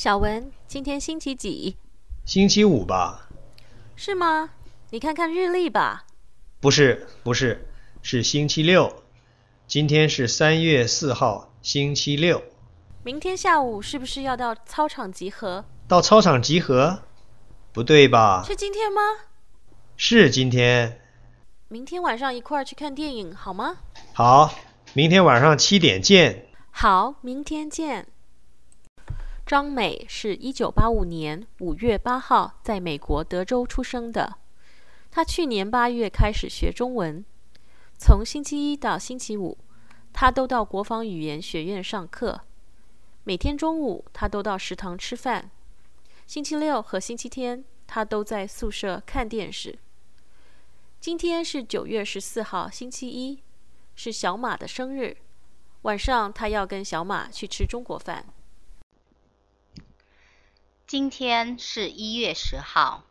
小文，今天星期几？星期五吧？是吗？你看看日历吧。不是，不是，是星期六。今天是三月四号，星期六。明天下午是不是要到操场集合？到操场集合？不对吧？是今天吗？是今天。明天晚上一块儿去看电影好吗？好，明天晚上七点见。好，明天见。张美是一九八五年五月八号在美国德州出生的。她去年八月开始学中文，从星期一到星期五，她都到国防语言学院上课。每天中午，她都到食堂吃饭。星期六和星期天，她都在宿舍看电视。今天是九月十四号，星期一，是小马的生日。晚上，她要跟小马去吃中国饭。今天是一月十号，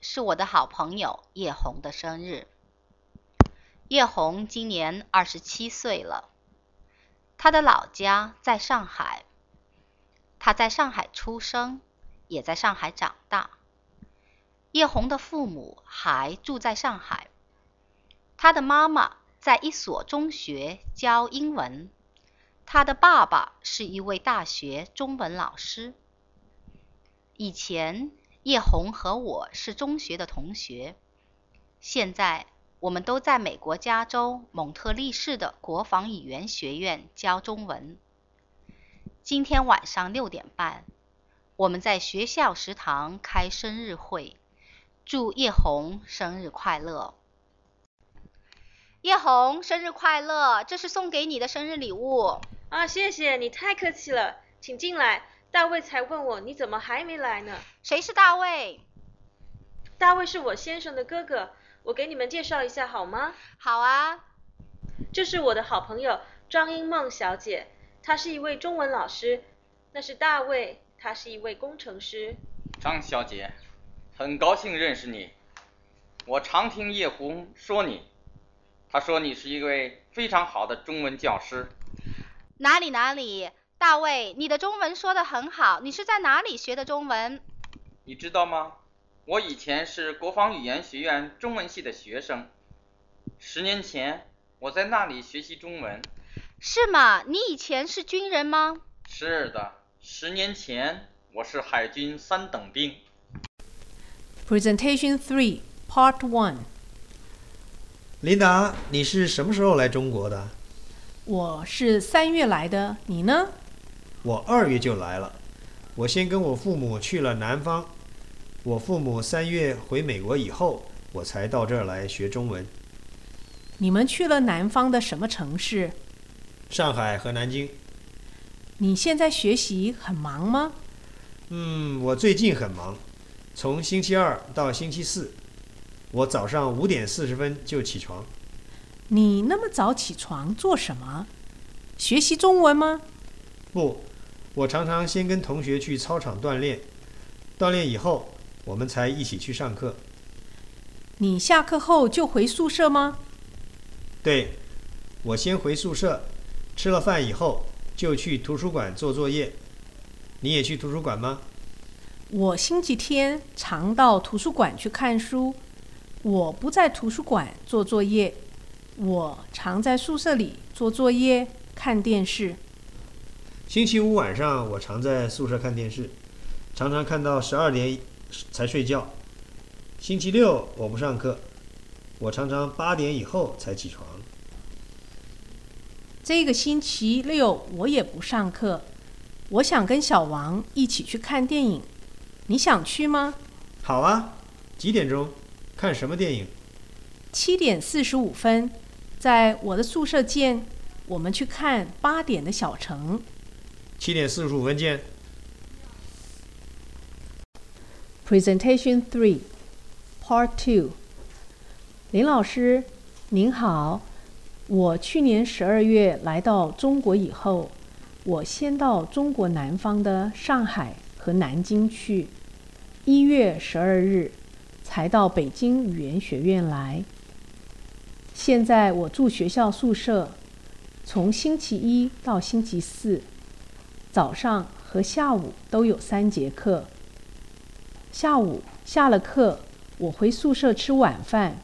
是我的好朋友叶红的生日。叶红今年二十七岁了，他的老家在上海，他在上海出生，也在上海长大。叶红的父母还住在上海，他的妈妈在一所中学教英文，他的爸爸是一位大学中文老师。以前叶红和我是中学的同学，现在我们都在美国加州蒙特利市的国防语言学院教中文。今天晚上六点半，我们在学校食堂开生日会，祝叶红生日快乐！叶红生日快乐！这是送给你的生日礼物。啊，谢谢你，太客气了，请进来。大卫才问我，你怎么还没来呢？谁是大卫？大卫是我先生的哥哥，我给你们介绍一下好吗？好啊，这是我的好朋友张英梦小姐，她是一位中文老师。那是大卫，他是一位工程师。张小姐，很高兴认识你。我常听叶红说你，他说你是一位非常好的中文教师。哪里哪里。大卫，你的中文说的很好，你是在哪里学的中文？你知道吗？我以前是国防语言学院中文系的学生，十年前我在那里学习中文。是吗？你以前是军人吗？是的，十年前我是海军三等兵。Presentation Three, Part One。琳达，你是什么时候来中国的？我是三月来的，你呢？我二月就来了，我先跟我父母去了南方，我父母三月回美国以后，我才到这儿来学中文。你们去了南方的什么城市？上海和南京。你现在学习很忙吗？嗯，我最近很忙，从星期二到星期四，我早上五点四十分就起床。你那么早起床做什么？学习中文吗？不。我常常先跟同学去操场锻炼，锻炼以后，我们才一起去上课。你下课后就回宿舍吗？对，我先回宿舍，吃了饭以后就去图书馆做作业。你也去图书馆吗？我星期天常到图书馆去看书。我不在图书馆做作业，我常在宿舍里做作业、看电视。星期五晚上，我常在宿舍看电视，常常看到十二点才睡觉。星期六我不上课，我常常八点以后才起床。这个星期六我也不上课，我想跟小王一起去看电影，你想去吗？好啊，几点钟？看什么电影？七点四十五分，在我的宿舍见。我们去看八点的小城。七点四十五分见。Presentation Three, Part Two。林老师，您好。我去年十二月来到中国以后，我先到中国南方的上海和南京去，一月十二日才到北京语言学院来。现在我住学校宿舍，从星期一到星期四。早上和下午都有三节课。下午下了课，我回宿舍吃晚饭。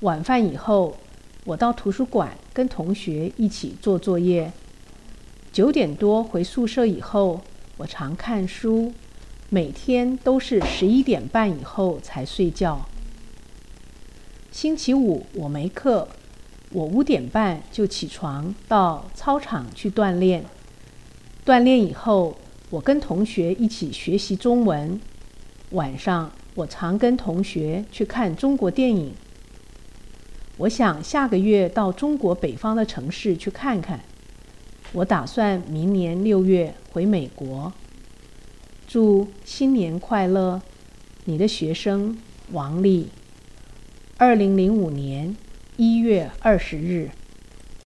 晚饭以后，我到图书馆跟同学一起做作业。九点多回宿舍以后，我常看书，每天都是十一点半以后才睡觉。星期五我没课，我五点半就起床到操场去锻炼。锻炼以后，我跟同学一起学习中文。晚上我常跟同学去看中国电影。我想下个月到中国北方的城市去看看。我打算明年六月回美国。祝新年快乐！你的学生王丽。二零零五年一月二十日。